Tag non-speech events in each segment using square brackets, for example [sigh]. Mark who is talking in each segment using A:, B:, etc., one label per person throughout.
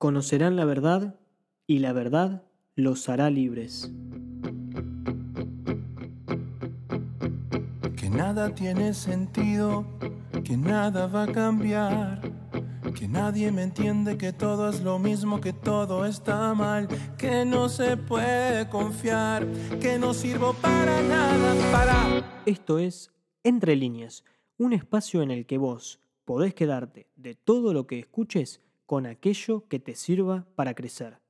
A: conocerán la verdad y la verdad los hará libres.
B: Que nada tiene sentido, que nada va a cambiar, que nadie me entiende, que todo es lo mismo, que todo está mal, que no se puede confiar, que no sirvo para nada, para...
A: Esto es Entre líneas, un espacio en el que vos podés quedarte de todo lo que escuches con aquello que te sirva para crecer.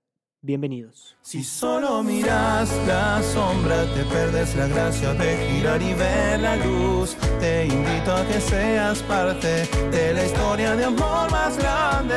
A: Bienvenidos.
B: Si solo miras la sombra, te perdes la gracia de girar y ver la luz. Te invito a que seas parte de la historia de amor más grande.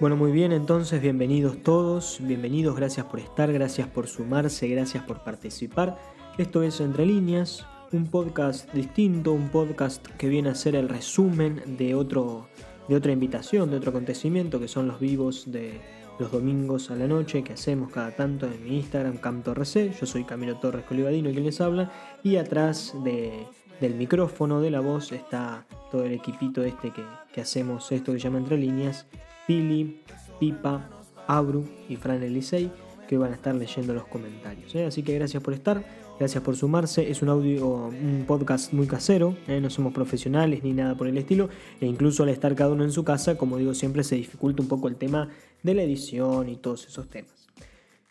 A: Bueno, muy bien, entonces bienvenidos todos, bienvenidos, gracias por estar, gracias por sumarse, gracias por participar. Esto es Entre líneas, un podcast distinto, un podcast que viene a ser el resumen de otro de otra invitación, de otro acontecimiento, que son los vivos de los domingos a la noche que hacemos cada tanto en mi Instagram, CamtoRC. Yo soy Camilo Torres Colivadino quien les habla. Y atrás de, del micrófono, de la voz, está todo el equipito este que, que hacemos esto que se llama Entre Líneas. Pili, Pipa, Abru y Fran Elisei que van a estar leyendo los comentarios. ¿eh? Así que gracias por estar. Gracias por sumarse. Es un audio, un podcast muy casero. ¿eh? No somos profesionales ni nada por el estilo. E incluso al estar cada uno en su casa, como digo siempre, se dificulta un poco el tema de la edición y todos esos temas.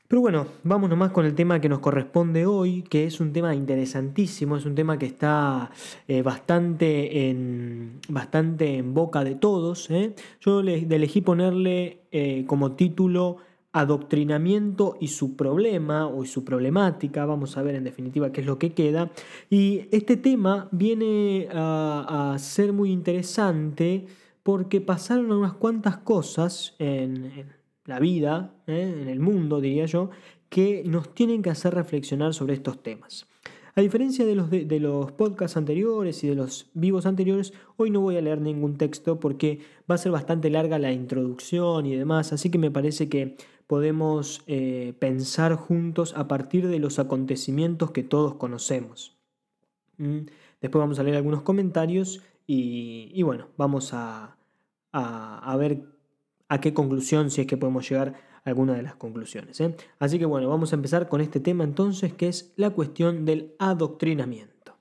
A: Pero bueno, vamos nomás con el tema que nos corresponde hoy, que es un tema interesantísimo, es un tema que está eh, bastante, en, bastante en boca de todos. ¿eh? Yo le, elegí ponerle como título adoctrinamiento y su problema o su problemática, vamos a ver en definitiva qué es lo que queda. Y este tema viene a, ser muy interesante porque pasaron unas cuantas cosas en, la vida, ¿eh? en el mundo diría yo, que nos tienen que hacer reflexionar sobre estos temas. A diferencia de los, de, los podcasts anteriores y de los vivos anteriores, hoy no voy a leer ningún texto porque va a ser bastante larga la introducción y demás, así que me parece que podemos eh, pensar juntos a partir de los acontecimientos que todos conocemos. ¿Mm? Después vamos a leer algunos comentarios y, bueno, vamos a, a, ver a qué conclusión, si es que podemos llegar a alguna de las conclusiones. ¿eh? Así que bueno, vamos a empezar con este tema entonces, que es la cuestión del adoctrinamiento.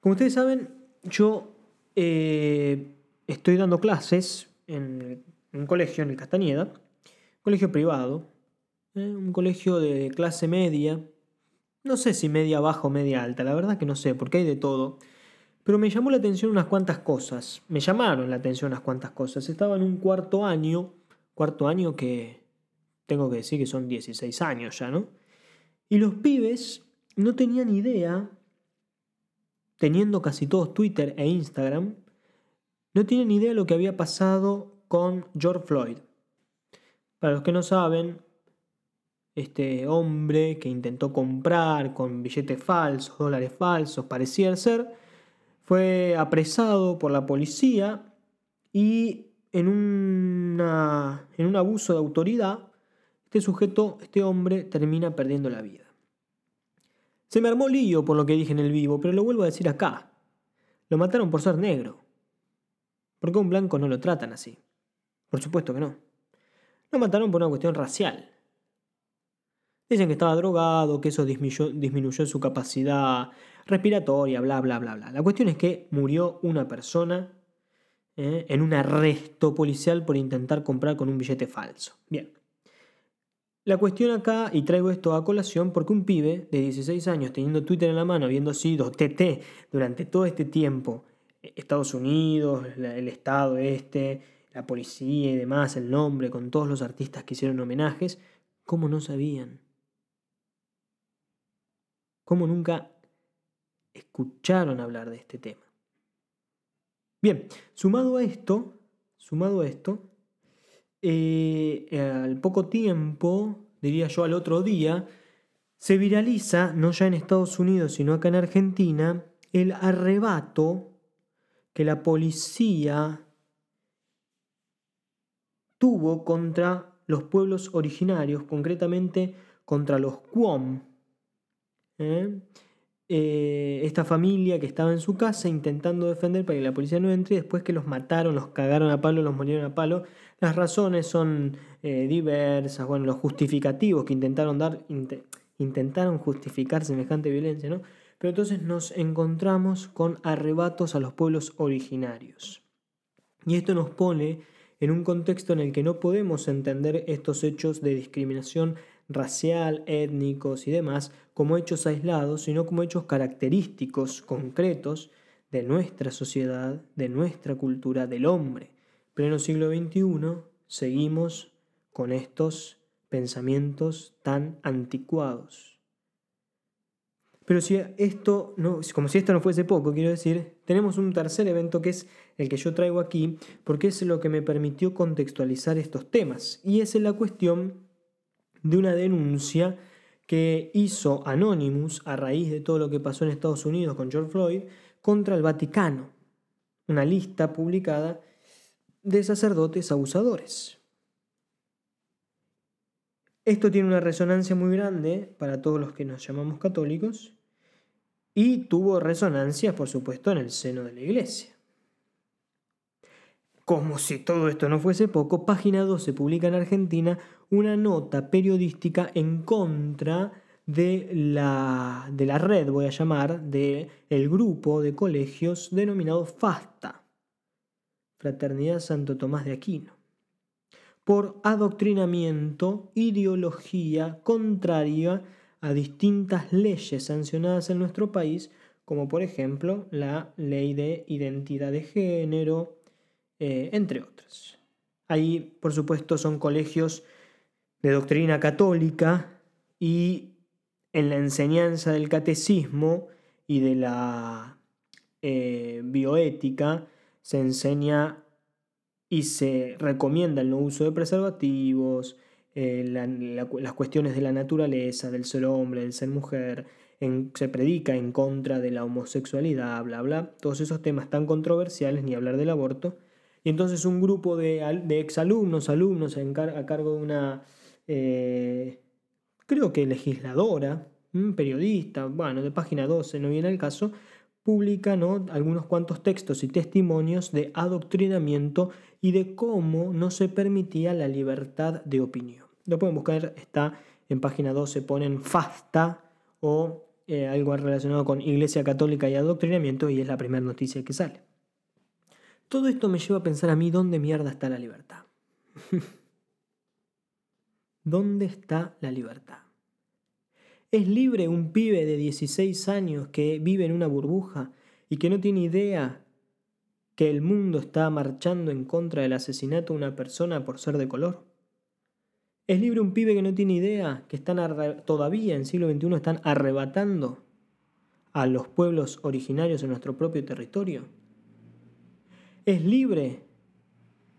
A: Como ustedes saben, yo eh, estoy dando clases en un colegio, en el Castañeda, colegio privado, ¿eh? un colegio de clase media, no sé si media baja o media alta, la verdad que no sé, porque hay de todo. Pero me llamó la atención unas cuantas cosas, me llamaron la atención unas cuantas cosas. Estaba en un cuarto año, cuarto año que tengo que decir que son 16 años ya, ¿no? Y los pibes no tenían idea, teniendo casi todos Twitter e Instagram, no tienen idea de lo que había pasado con George Floyd. Para los que no saben, este hombre que intentó comprar con billetes falsos, dólares falsos, parecía ser, fue apresado por la policía y en, en un abuso de autoridad, este sujeto, este hombre, termina perdiendo la vida. Se me armó lío por lo que dije en el vivo, pero lo vuelvo a decir acá. Lo mataron por ser negro. ¿Por qué a un blanco no lo tratan así? Por supuesto que no. Lo mataron por una cuestión racial. Dicen que estaba drogado, que eso disminuyó, su capacidad respiratoria, bla, bla, bla, bla. La cuestión es que murió una persona eh, en un arresto policial por intentar comprar con un billete falso. Bien. La cuestión acá, y traigo esto a colación, porque un pibe de 16 años teniendo Twitter en la mano, habiendo sido TT durante todo este tiempo, Estados Unidos, el Estado este, la policía y demás, el nombre, con todos los artistas que hicieron homenajes, ¿cómo no sabían? ¿Cómo nunca escucharon hablar de este tema? Bien, sumado a esto, sumado a esto, eh, al poco tiempo, diría yo al otro día, se viraliza, no ya en Estados Unidos, sino acá en Argentina, el arrebato que la policía tuvo contra los pueblos originarios, concretamente contra los Quom. ¿eh? eh, esta familia que estaba en su casa intentando defender para que la policía no entre y después que los mataron, los cagaron a palo, los murieron a palo. Las razones son eh, diversas, bueno, los justificativos que intentaron dar, intentaron justificar semejante violencia, ¿no? Pero entonces nos encontramos con arrebatos a los pueblos originarios. Y esto nos pone en un contexto en el que no podemos entender estos hechos de discriminación racial, étnicos y demás como hechos aislados, sino como hechos característicos, concretos de nuestra sociedad, de nuestra cultura, del hombre. Pleno siglo XXI seguimos con estos pensamientos tan anticuados. Pero si esto no, como si esto no fuese poco, quiero decir, tenemos un tercer evento que es el que yo traigo aquí, porque es lo que me permitió contextualizar estos temas, y es la cuestión de una denuncia que hizo Anonymous a raíz de todo lo que pasó en Estados Unidos con George Floyd contra el Vaticano, una lista publicada de sacerdotes abusadores. Esto tiene una resonancia muy grande para todos los que nos llamamos católicos y tuvo resonancia, por supuesto, en el seno de la Iglesia. Como si todo esto no fuese poco, Página 12 publica en Argentina una nota periodística en contra de la, de la red, voy a llamar, del el grupo de colegios denominado FASTA, Fraternidad Santo Tomás de Aquino, por adoctrinamiento, ideología contraria a distintas leyes sancionadas en nuestro país, como por ejemplo la ley de identidad de género, eh, entre otros. Ahí, por supuesto, son colegios de doctrina católica y en la enseñanza del catecismo y de la eh, bioética se enseña y se recomienda el no uso de preservativos, eh, las cuestiones de la naturaleza, del ser hombre, del ser mujer, se predica en contra de la homosexualidad, bla, bla, todos esos temas tan controversiales, ni hablar del aborto, y entonces un grupo de, de exalumnos, alumnos a cargo de una, eh, creo que legisladora, periodista, bueno, de página 12, no viene el caso, publica algunos cuantos textos y testimonios de adoctrinamiento y de cómo no se permitía la libertad de opinión. Lo pueden buscar, está en página 12, ponen FASTA o eh, algo relacionado con Iglesia Católica y adoctrinamiento y es la primera noticia que sale. Todo esto me lleva a pensar a mí dónde mierda está la libertad. [laughs] ¿Dónde está la libertad? ¿Es libre un pibe de 16 años que vive en una burbuja y que no tiene idea que el mundo está marchando en contra del asesinato de una persona por ser de color? ¿Es libre un pibe que no tiene idea que están todavía en siglo XXI están arrebatando a los pueblos originarios en nuestro propio territorio? ¿Es libre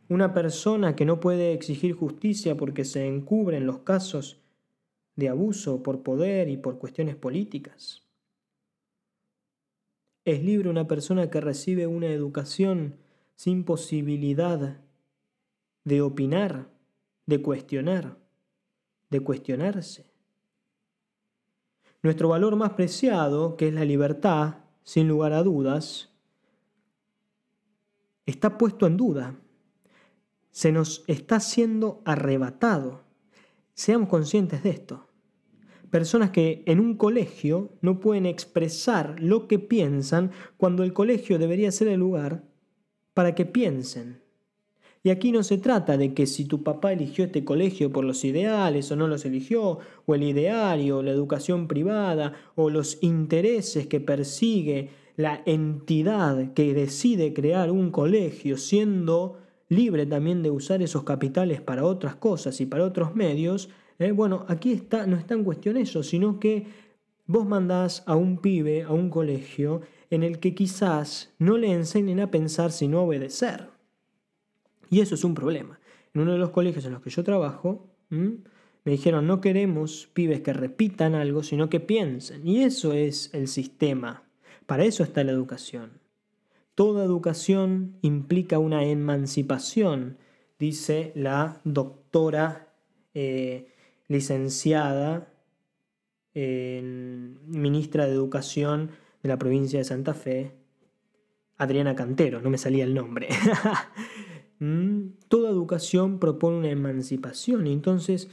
A: una persona que no puede exigir justicia porque se encubren los casos de abuso por poder y por cuestiones políticas? ¿Es libre una persona que recibe una educación sin posibilidad de opinar, de cuestionar, de cuestionarse? Nuestro valor más preciado, que es la libertad, sin lugar a dudas, está puesto en duda. Se nos está siendo arrebatado. Seamos conscientes de esto. Personas que en un colegio no pueden expresar lo que piensan cuando el colegio debería ser el lugar para que piensen. Y aquí no se trata de que si tu papá eligió este colegio por los ideales o no los eligió, o el ideario, la educación privada, o los intereses que persigue la entidad que decide crear un colegio siendo libre también de usar esos capitales para otras cosas y para otros medios, eh, bueno, aquí está, no está en cuestión eso, sino que vos mandás a un pibe a un colegio en el que quizás no le enseñen a pensar sino a obedecer. Y eso es un problema. En uno de los colegios en los que yo trabajo, me dijeron, no queremos pibes que repitan algo, sino que piensen. Y eso es el sistema para eso está la educación. Toda educación implica una emancipación, dice la doctora eh, licenciada ministra de Educación de la provincia de Santa Fe, Adriana Cantero, no me salía el nombre. [laughs] Mm, toda educación propone una emancipación y entonces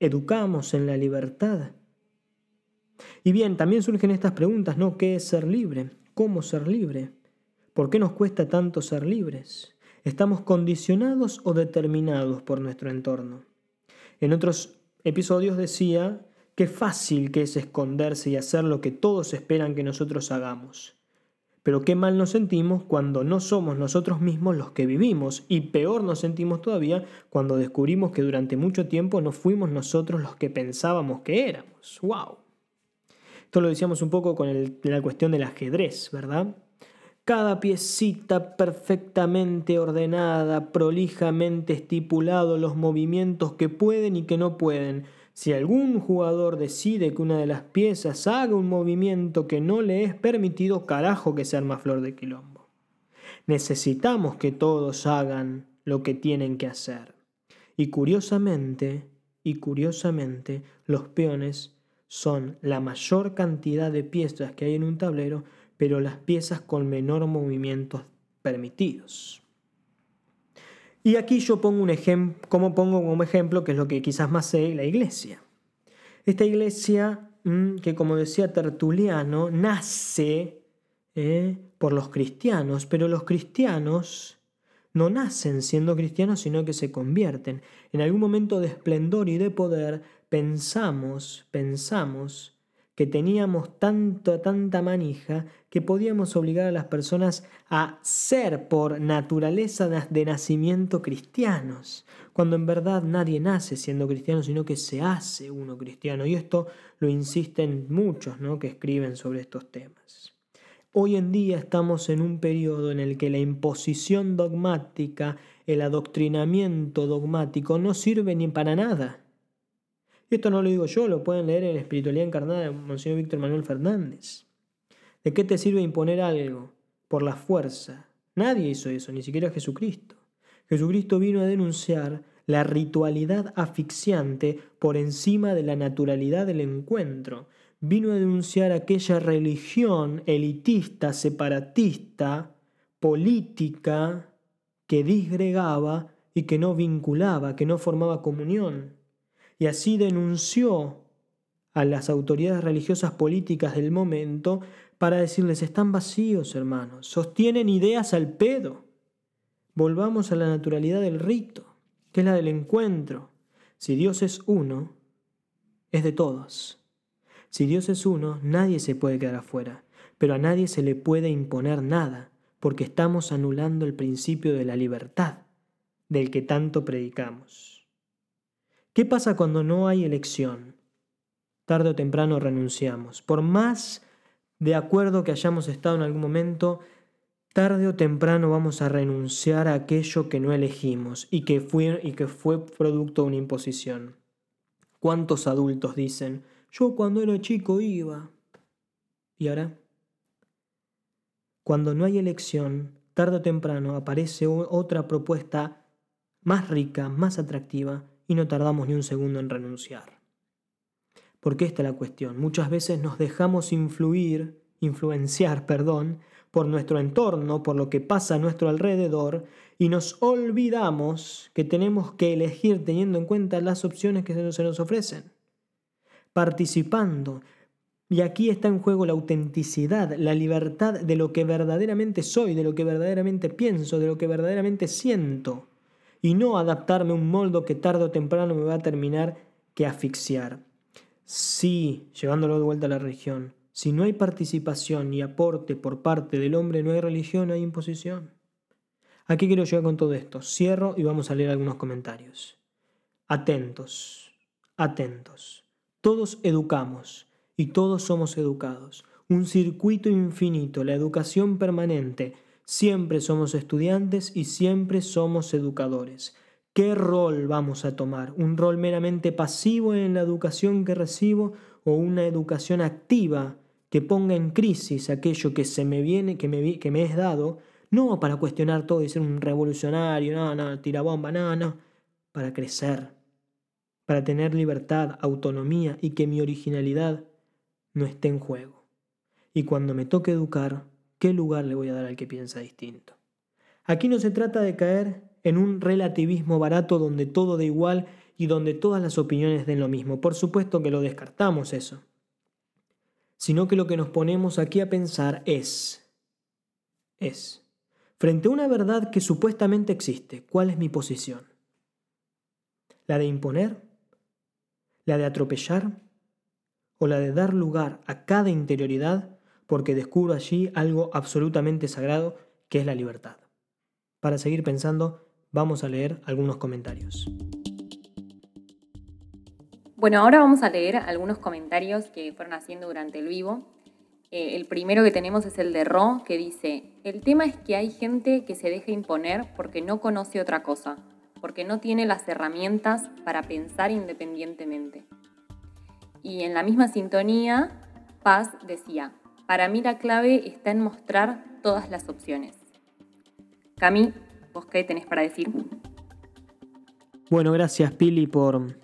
A: educamos en la libertad. Y bien, también surgen estas preguntas, ¿no? ¿Qué es ser libre? ¿Cómo ser libre? ¿Por qué nos cuesta tanto ser libres? ¿Estamos condicionados o determinados por nuestro entorno? En otros episodios decía qué fácil que es esconderse y hacer lo que todos esperan que nosotros hagamos. Pero qué mal nos sentimos cuando no somos nosotros mismos los que vivimos y peor nos sentimos todavía cuando descubrimos que durante mucho tiempo no fuimos nosotros los que pensábamos que éramos. ¡Wow! Esto lo decíamos un poco con la cuestión del ajedrez, ¿verdad? Cada piecita perfectamente ordenada, prolijamente estipulado los movimientos que pueden y que no pueden, si algún jugador decide que una de las piezas haga un movimiento que no le es permitido, carajo que se arma flor de quilombo. Necesitamos que todos hagan lo que tienen que hacer. Y curiosamente, y curiosamente, los peones son la mayor cantidad de piezas que hay en un tablero, pero las piezas con menor movimientos permitidos. Y aquí yo pongo un ejemplo, como pongo como ejemplo, que es lo que quizás más sé, la iglesia. Esta iglesia, mm, que como decía Tertuliano, nace eh, por los cristianos, pero los cristianos no nacen siendo cristianos, sino que se convierten. En algún momento de esplendor y de poder, pensamos, pensamos que teníamos tanto, tanta manija que podíamos obligar a las personas a ser por naturaleza de nacimiento cristianos, cuando en verdad nadie nace siendo cristiano, sino que se hace uno cristiano. Y esto lo insisten muchos ¿no? que escriben sobre estos temas. Hoy en día estamos en un periodo en el que la imposición dogmática, el adoctrinamiento dogmático no sirve ni para nada. Y esto no lo digo yo, lo pueden leer en Espiritualidad Encarnada de Monseñor Víctor Manuel Fernández. ¿De qué te sirve imponer algo por la fuerza? Nadie hizo eso, ni siquiera Jesucristo. Jesucristo vino a denunciar la ritualidad asfixiante por encima de la naturalidad del encuentro. Vino a denunciar aquella religión elitista, separatista, política, que disgregaba y que no vinculaba, que no formaba comunión y así denunció a las autoridades religiosas políticas del momento para decirles, están vacíos, hermanos, sostienen ideas al pedo. Volvamos a la naturalidad del rito, que es la del encuentro. Si Dios es uno, es de todos. Si Dios es uno, nadie se puede quedar afuera, pero a nadie se le puede imponer nada, porque estamos anulando el principio de la libertad, del que tanto predicamos. ¿Qué pasa cuando no hay elección? Tarde o temprano renunciamos. Por más de acuerdo que hayamos estado en algún momento, tarde o temprano vamos a renunciar a aquello que no elegimos y que fue, y que fue producto de una imposición. ¿Cuántos adultos dicen, yo cuando era chico iba? ¿Y ahora? Cuando no hay elección, tarde o temprano aparece otra propuesta más rica, más atractiva, y no tardamos ni un segundo en renunciar. Porque esta es la cuestión. Muchas veces nos dejamos influir, influenciar, perdón, por nuestro entorno, por lo que pasa a nuestro alrededor, y nos olvidamos que tenemos que elegir teniendo en cuenta las opciones que se nos ofrecen. Participando. Y aquí está en juego la autenticidad, la libertad de lo que verdaderamente soy, de lo que verdaderamente pienso, de lo que verdaderamente siento y no adaptarme a un moldo que tarde o temprano me va a terminar que asfixiar. Sí, llevándolo de vuelta a la religión, si no hay participación y aporte por parte del hombre, no hay religión, no hay imposición. ¿A qué quiero llegar con todo esto? Cierro y vamos a leer algunos comentarios. Atentos, atentos. Todos educamos y todos somos educados. Un circuito infinito, la educación permanente, Siempre somos estudiantes y siempre somos educadores. ¿Qué rol vamos a tomar? ¿Un rol meramente pasivo en la educación que recibo o una educación activa que ponga en crisis aquello que se me viene, que me, que me es dado? No para cuestionar todo y ser un revolucionario, no, no, tirabomba, no, no. Para crecer, para tener libertad, autonomía y que mi originalidad no esté en juego. Y cuando me toque educar, ¿qué lugar le voy a dar al que piensa distinto? Aquí no se trata de caer en un relativismo barato donde todo da igual y donde todas las opiniones den lo mismo. Por supuesto que lo descartamos eso. Sino que lo que nos ponemos aquí a pensar es, es, frente a una verdad que supuestamente existe, ¿cuál es mi posición? ¿La de imponer? ¿La de atropellar? ¿O la de dar lugar a cada interioridad porque descubro allí algo absolutamente sagrado que es la libertad? Para seguir pensando, vamos a leer algunos comentarios.
C: Bueno, ahora vamos a leer algunos comentarios que fueron haciendo durante el vivo. Eh, el primero que tenemos es el de Ro, que dice, el tema es que hay gente que se deja imponer porque no conoce otra cosa, porque no tiene las herramientas para pensar independientemente. Y en la misma sintonía, Paz decía, para mí la clave está en mostrar todas las opciones. Cami, ¿vos qué tenés para decir?
A: Bueno, gracias Pili por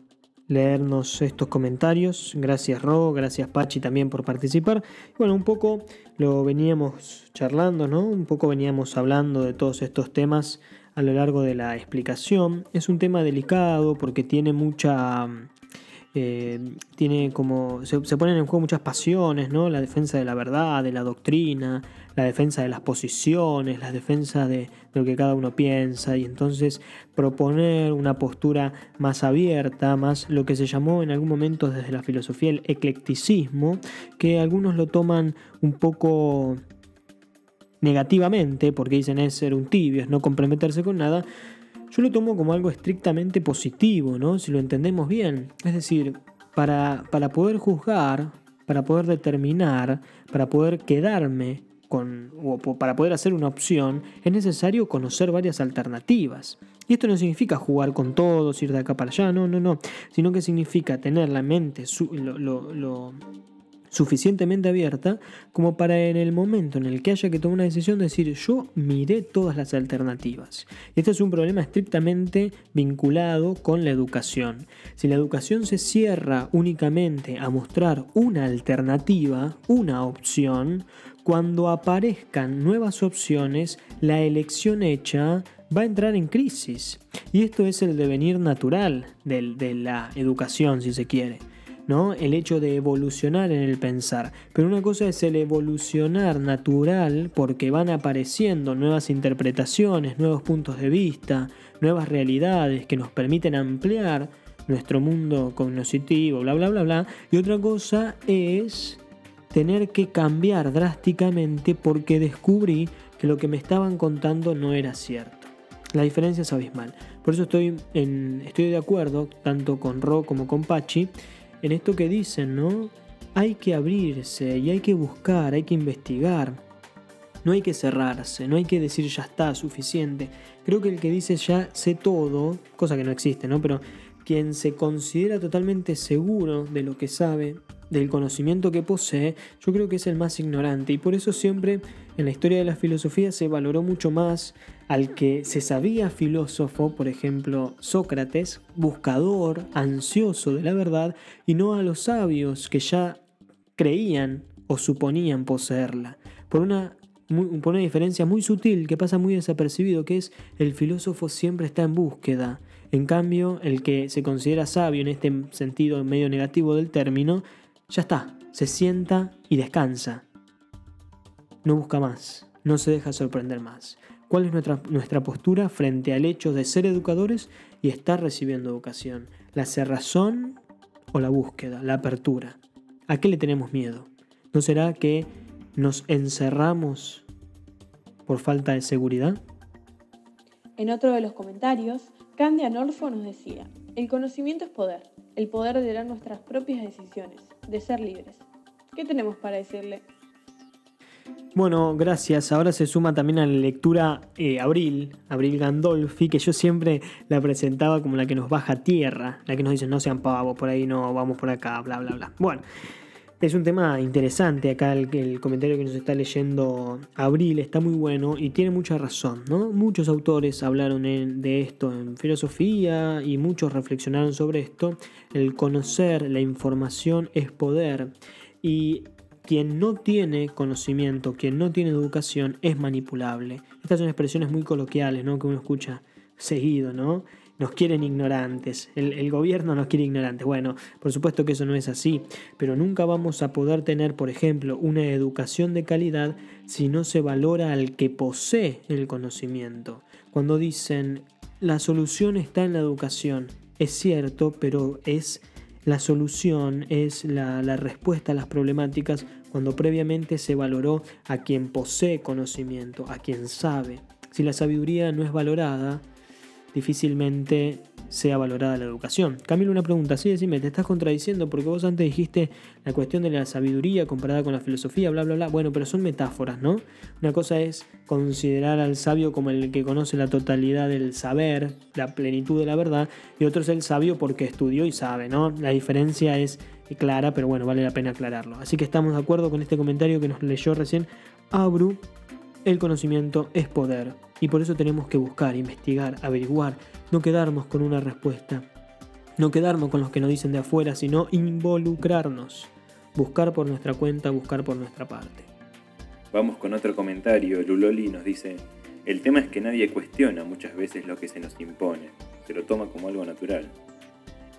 A: leernos estos comentarios. Gracias Ro, gracias Pachi también por participar. Bueno, un poco lo veníamos charlando, ¿no? Un poco veníamos hablando de todos estos temas a lo largo de la explicación. Es un tema delicado porque tiene mucha eh, tiene como. Se, ponen en juego muchas pasiones, ¿no? La defensa de la verdad, de la doctrina, la defensa de las posiciones, la defensa de, lo que cada uno piensa, y entonces proponer una postura más abierta, más lo que se llamó en algún momento desde la filosofía el eclecticismo, que algunos lo toman un poco negativamente, porque dicen es ser un tibio, es no comprometerse con nada, yo lo tomo como algo estrictamente positivo, ¿no? Si lo entendemos bien. Es decir, para, para poder juzgar, para poder determinar, para poder quedarme con, o para poder hacer una opción, es necesario conocer varias alternativas. Y esto no significa jugar con todos, ir de acá para allá, no, no, no, sino que significa tener la mente, lo suficientemente abierta como para en el momento en el que haya que tomar una decisión decir yo miré todas las alternativas. Este es un problema estrictamente vinculado con la educación. Si la educación se cierra únicamente a mostrar una alternativa, una opción, cuando aparezcan nuevas opciones, la elección hecha va a entrar en crisis. Y esto es el devenir natural de la educación, si se quiere. ¿No? El hecho de evolucionar en el pensar. Pero una cosa es el evolucionar natural porque van apareciendo nuevas interpretaciones, nuevos puntos de vista, nuevas realidades que nos permiten ampliar nuestro mundo cognitivo, bla, bla, bla, bla. Y otra cosa es tener que cambiar drásticamente porque descubrí que lo que me estaban contando no era cierto. La diferencia es abismal. Por eso estoy, estoy de acuerdo, tanto con Ro como con Pachi, en esto que dicen, ¿no? Hay que abrirse y hay que buscar, hay que investigar. No hay que cerrarse, no hay que decir ya está, suficiente. Creo que el que dice ya sé todo, cosa que no existe, ¿no? Pero quien se considera totalmente seguro de lo que sabe, del conocimiento que posee, yo creo que es el más ignorante. Y por eso siempre en la historia de la filosofía se valoró mucho más al que se sabía filósofo, por ejemplo Sócrates, buscador, ansioso de la verdad, y no a los sabios que ya creían o suponían poseerla. Por una, por una diferencia muy sutil que pasa muy desapercibido, que es el filósofo siempre está en búsqueda. En cambio, el que se considera sabio en este sentido medio negativo del término, ya está, se sienta y descansa. No busca más, no se deja sorprender más. ¿Cuál es nuestra, nuestra postura frente al hecho de ser educadores y estar recibiendo educación? ¿La cerrazón o la búsqueda, la apertura? ¿A qué le tenemos miedo? ¿No será que nos encerramos por falta de seguridad?
D: En otro de los comentarios, Candia Norfo nos decía, el conocimiento es poder, el poder de dar nuestras propias decisiones, de ser libres. ¿Qué tenemos para decirle?
A: Bueno, gracias. Ahora se suma también a la lectura eh, Abril, Abril Gandolfi, que yo siempre la presentaba como la que nos baja tierra, la que nos dice no sean pavos, por ahí no, vamos por acá, bla, bla, bla. Bueno, es un tema interesante acá el, comentario que nos está leyendo Abril, está muy bueno y tiene mucha razón, ¿no? Muchos autores hablaron de esto en filosofía y muchos reflexionaron sobre esto. El conocer la información es poder Y quien no tiene conocimiento, quien no tiene educación, es manipulable. Estas son expresiones muy coloquiales, ¿no? Que uno escucha seguido, ¿no? Nos quieren ignorantes, el, gobierno nos quiere ignorantes. Bueno, por supuesto que eso no es así, pero nunca vamos a poder tener, por ejemplo, una educación de calidad si no se valora al que posee el conocimiento. Cuando dicen la solución está en la educación, es cierto, pero es la solución, es la, la respuesta a las problemáticas cuando previamente se valoró a quien posee conocimiento, a quien sabe. Si la sabiduría no es valorada, difícilmente sea valorada la educación. Camilo, una pregunta, sí, decime, te estás contradiciendo porque vos antes dijiste la cuestión de la sabiduría comparada con la filosofía, bla, bla, bla. Bueno, pero son metáforas, ¿no? Una cosa es considerar al sabio como el que conoce la totalidad del saber, la plenitud de la verdad, y otro es el sabio porque estudió y sabe, ¿no? La diferencia es clara, pero bueno, vale la pena aclararlo. Así que estamos de acuerdo con este comentario que nos leyó recién Abru. El conocimiento es poder y por eso tenemos que buscar, investigar, averiguar, no quedarnos con una respuesta, no quedarnos con los que nos dicen de afuera, sino involucrarnos, buscar por nuestra cuenta, buscar por nuestra parte.
E: Vamos con otro comentario. Luloli nos dice, el tema es que nadie cuestiona muchas veces lo que se nos impone, se lo toma como algo natural.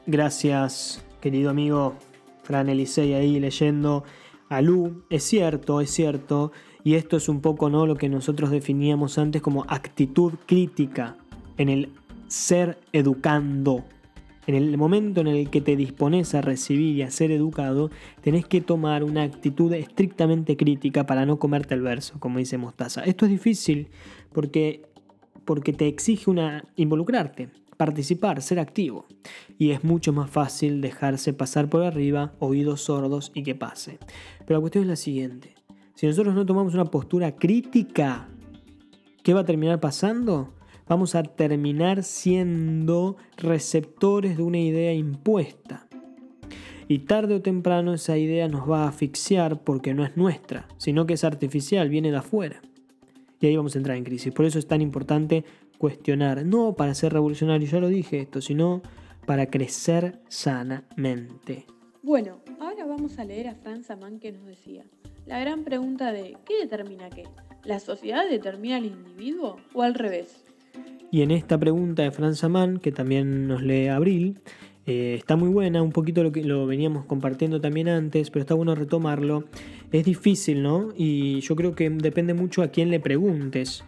A: Gracias, querido amigo Fran Elisei ahí leyendo a Lu. Es cierto, es cierto. Y esto es un poco ¿no? lo que nosotros definíamos antes como actitud crítica en el ser educando. En el momento en el que te dispones a recibir y a ser educado, tenés que tomar una actitud estrictamente crítica para no comerte el verso, como dice Mostaza. Esto es difícil porque, porque te exige una involucrarte, participar, ser activo. Y es mucho más fácil dejarse pasar por arriba, oídos sordos y que pase. Pero la cuestión es la siguiente. Si nosotros no tomamos una postura crítica, ¿qué va a terminar pasando? Vamos a terminar siendo receptores de una idea impuesta. Y tarde o temprano esa idea nos va a asfixiar porque no es nuestra, sino que es artificial, viene de afuera. Y ahí vamos a entrar en crisis. Por eso es tan importante cuestionar, no para ser revolucionario, ya lo dije esto, sino para crecer sanamente.
D: Bueno, ahora vamos a leer a Franz Amann que nos decía, la gran pregunta de ¿qué determina qué? ¿La sociedad determina al individuo o al revés?
A: Y en esta pregunta de Franz Amann, que también nos lee Abril, eh, está muy buena, un poquito lo que lo veníamos compartiendo también antes, pero está bueno retomarlo. Es difícil, ¿no? Y yo creo que depende mucho a quién le preguntes.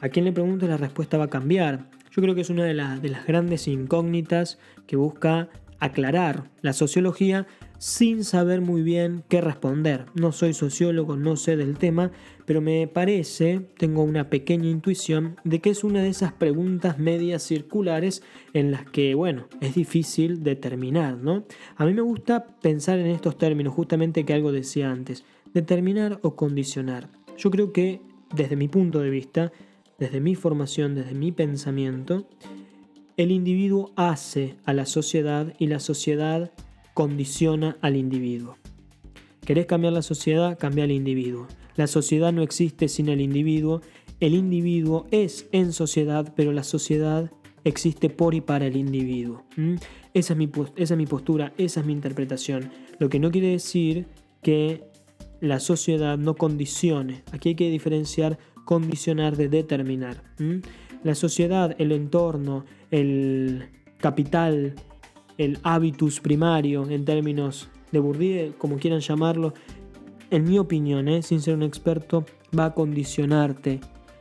A: A quién le preguntes la respuesta va a cambiar. Yo creo que es una de, de las grandes incógnitas que busca aclarar la sociología sin saber muy bien qué responder. No soy sociólogo, no sé del tema, pero me parece, tengo una pequeña intuición de que es una de esas preguntas medias circulares en las que, bueno, es difícil determinar, ¿no? A mí me gusta pensar en estos términos, justamente que algo decía antes, determinar o condicionar. Yo creo que, desde mi punto de vista, desde mi formación, desde mi pensamiento, el individuo hace a la sociedad y la sociedad condiciona al individuo. ¿Querés cambiar la sociedad? Cambia al individuo. La sociedad no existe sin el individuo. El individuo es en sociedad, pero la sociedad existe por y para el individuo. Esa, es mi, esa es mi postura, esa es mi interpretación. Lo que no quiere decir que la sociedad no condicione. Aquí hay que diferenciar condicionar de determinar. La sociedad, el entorno, el capital, el habitus primario en términos de Bourdieu, como quieran llamarlo, en mi opinión, ¿eh? sin ser un experto, va a condicionarte.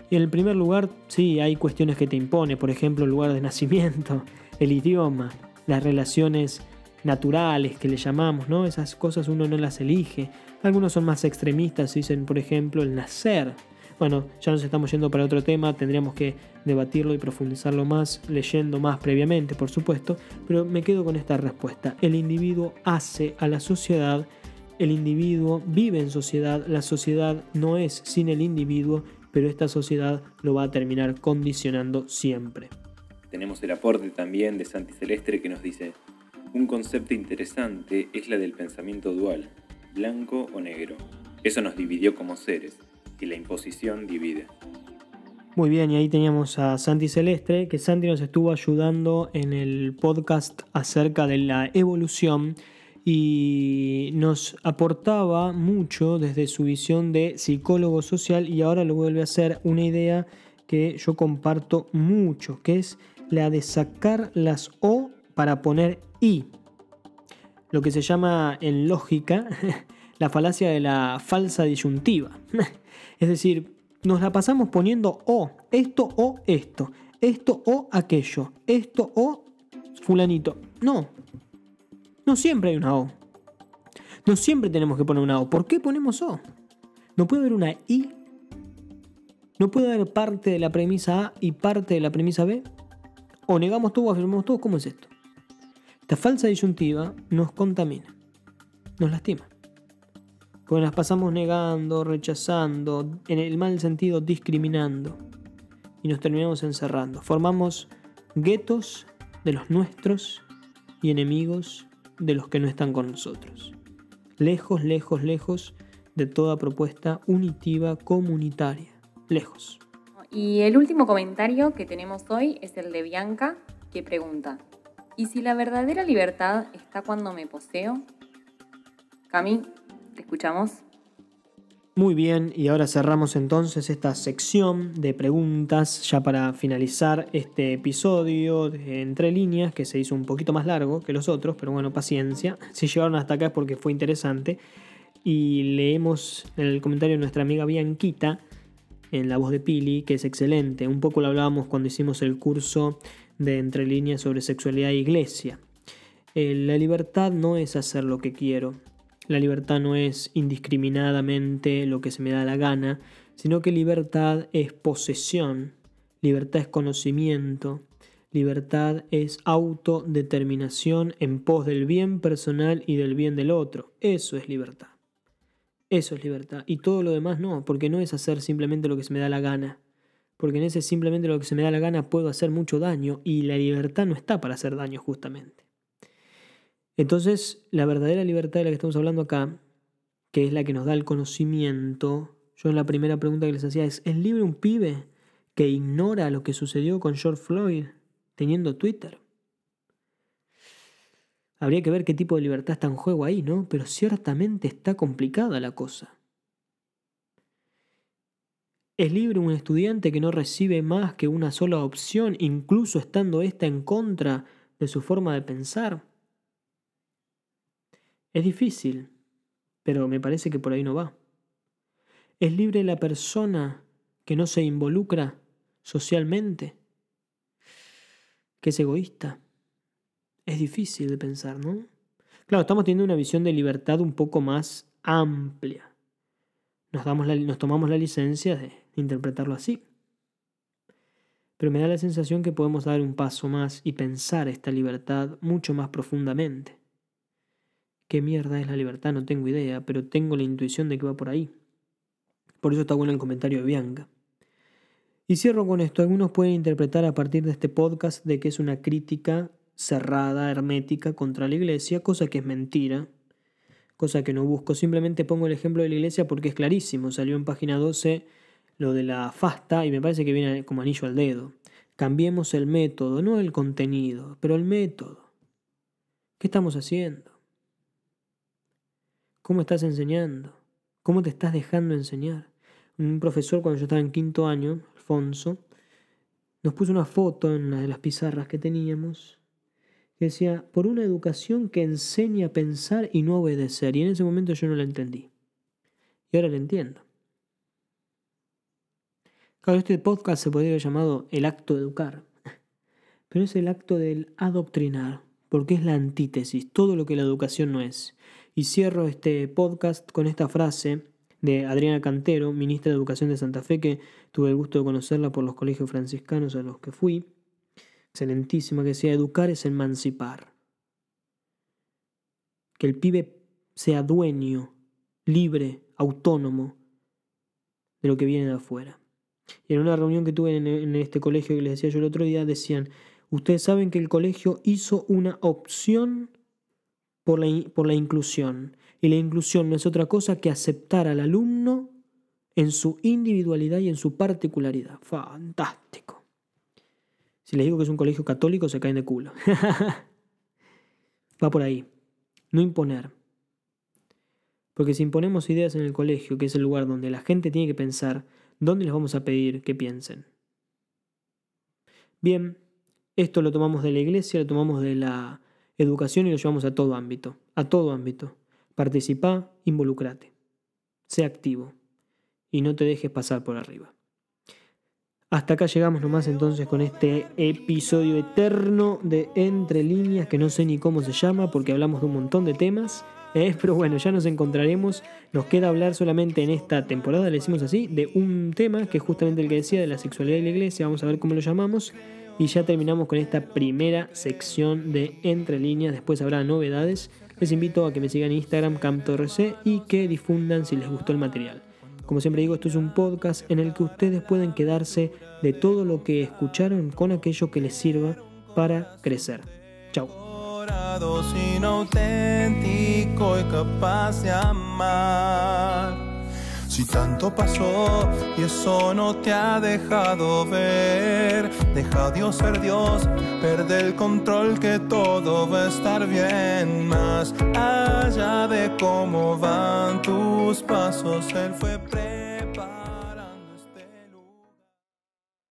A: Y en el primer lugar, sí, hay cuestiones que te impone, por ejemplo, el lugar de nacimiento, el idioma, las relaciones naturales que le llamamos, ¿no? Esas cosas uno no las elige. Algunos son más extremistas, dicen, por ejemplo, el nacer. Bueno, ya nos estamos yendo para otro tema, tendríamos que debatirlo y profundizarlo más, leyendo más previamente, por supuesto, pero me quedo con esta respuesta. El individuo hace a la sociedad, el individuo vive en sociedad, la sociedad no es sin el individuo, pero esta sociedad lo va a terminar condicionando siempre.
E: Tenemos el aporte también de Santi Celestre que nos dice, un concepto interesante es la del pensamiento dual, blanco o negro. Eso nos dividió como seres y la imposición divide.
A: Muy bien, y ahí teníamos a Santi Celestre, que Santi nos estuvo ayudando en el podcast acerca de la evolución y nos aportaba mucho desde su visión de psicólogo social y ahora lo vuelve a hacer una idea que yo comparto mucho, que es la de sacar las O para poner I. Lo que se llama en lógica [laughs] la falacia de la falsa disyuntiva. [laughs] Es decir, nos la pasamos poniendo O, esto o esto, esto o aquello, esto o fulanito. No, no siempre hay una O. No siempre tenemos que poner una O. ¿Por qué ponemos O? No puede haber una I. No puede haber parte de la premisa A y parte de la premisa B. O negamos todo o afirmamos todo. ¿Cómo es esto? Esta falsa disyuntiva nos contamina, nos lastima. Porque nos pasamos negando, rechazando, en el mal sentido discriminando. Y nos terminamos encerrando. Formamos guetos de los nuestros y enemigos de los que no están con nosotros. Lejos, lejos, lejos de toda propuesta unitiva comunitaria. Lejos.
C: Y el último comentario que tenemos hoy es el de Bianca, que pregunta, ¿y si la verdadera libertad está cuando me poseo? Cami, escuchamos.
A: Muy bien, y ahora cerramos entonces esta sección de preguntas ya para finalizar este episodio de Entre líneas que se hizo un poquito más largo que los otros, pero bueno, paciencia. Si llegaron hasta acá es porque fue interesante. Y leemos en el comentario de nuestra amiga Bianquita, en la voz de Pili, que es excelente. Un poco lo hablábamos cuando hicimos el curso de Entre líneas sobre sexualidad e iglesia. Eh, la libertad no es hacer lo que quiero, la libertad no es indiscriminadamente lo que se me da la gana, sino que libertad es posesión, libertad es conocimiento, libertad es autodeterminación en pos del bien personal y del bien del otro. Eso es libertad. Eso es libertad. Y todo lo demás no, porque no es hacer simplemente lo que se me da la gana. Porque en ese simplemente lo que se me da la gana puedo hacer mucho daño y la libertad no está para hacer daño justamente. Entonces, la verdadera libertad de la que estamos hablando acá, que es la que nos da el conocimiento, yo en la primera pregunta que les hacía es, ¿es libre un pibe que ignora lo que sucedió con George Floyd teniendo Twitter? Habría que ver qué tipo de libertad está en juego ahí, ¿no? Pero ciertamente está complicada la cosa. ¿Es libre un estudiante que no recibe más que una sola opción, incluso estando ésta en contra de su forma de pensar? Es difícil, pero me parece que por ahí no va. ¿Es libre la persona que no se involucra socialmente? Que es egoísta. Es difícil de pensar, ¿no? Claro, estamos teniendo una visión de libertad un poco más amplia. Nos, damos nos tomamos la licencia de interpretarlo así. Pero me da la sensación que podemos dar un paso más y pensar esta libertad mucho más profundamente. ¿Qué mierda es la libertad? No tengo idea, pero tengo la intuición de que va por ahí. Por eso está bueno el comentario de Bianca. Y cierro con esto. Algunos pueden interpretar a partir de este podcast de que es una crítica cerrada, hermética contra la iglesia, cosa que es mentira, cosa que no busco. Simplemente pongo el ejemplo de la iglesia porque es clarísimo. Salió en página 12 lo de la fasta y me parece que viene como anillo al dedo. Cambiemos el método, no el contenido, pero el método. ¿Qué estamos haciendo? ¿Cómo estás enseñando? ¿Cómo te estás dejando enseñar? Un profesor cuando yo estaba en quinto año, Alfonso, nos puso una foto en una de las pizarras que teníamos que decía, por una educación que enseña a pensar y no a obedecer. Y en ese momento yo no la entendí. Y ahora la entiendo. Claro, este podcast se podría haber llamado el acto de educar, [laughs] pero es el acto del adoctrinar, porque es la antítesis, todo lo que la educación no es. Y cierro este podcast con esta frase de Adriana Cantero, ministra de Educación de Santa Fe, que tuve el gusto de conocerla por los colegios franciscanos a los que fui. Excelentísima, que decía, educar es emancipar. Que el pibe sea dueño, libre, autónomo de lo que viene de afuera. Y en una reunión que tuve en, este colegio que les decía yo el otro día, decían, ustedes saben que el colegio hizo una opción por la, inclusión. Y la inclusión no es otra cosa que aceptar al alumno en su individualidad y en su particularidad. Fantástico. Si les digo que es un colegio católico, se caen de culo. [laughs] Va por ahí. no imponer. Porque si imponemos ideas en el colegio, que es el lugar donde la gente tiene que pensar, ¿dónde les vamos a pedir que piensen? Bien, esto lo tomamos de la iglesia, lo tomamos de la educación y lo llevamos a todo ámbito, a todo ámbito. Participa, involucrate, sé activo y no te dejes pasar por arriba. Hasta acá llegamos nomás entonces con este episodio eterno de Entre líneas que no sé ni cómo se llama porque hablamos de un montón de temas. ¿eh? [laughs] pero bueno, ya nos encontraremos. Nos queda hablar solamente en esta temporada, le decimos así, de un tema que es justamente el que decía de la sexualidad y la iglesia. Vamos a ver cómo lo llamamos. Y ya terminamos con esta primera sección de Entre líneas. Después habrá novedades. Les invito a que me sigan en Instagram, CamTorC, y que difundan si les gustó el material. Como siempre digo, esto es un podcast en el que ustedes pueden quedarse de todo lo que escucharon con aquello que les sirva para crecer. Chao.
B: Si tanto pasó y eso no te ha dejado ver, deja Dios ser Dios, perde el control que todo va a estar bien. Más allá de cómo van tus pasos, Él fue preparado.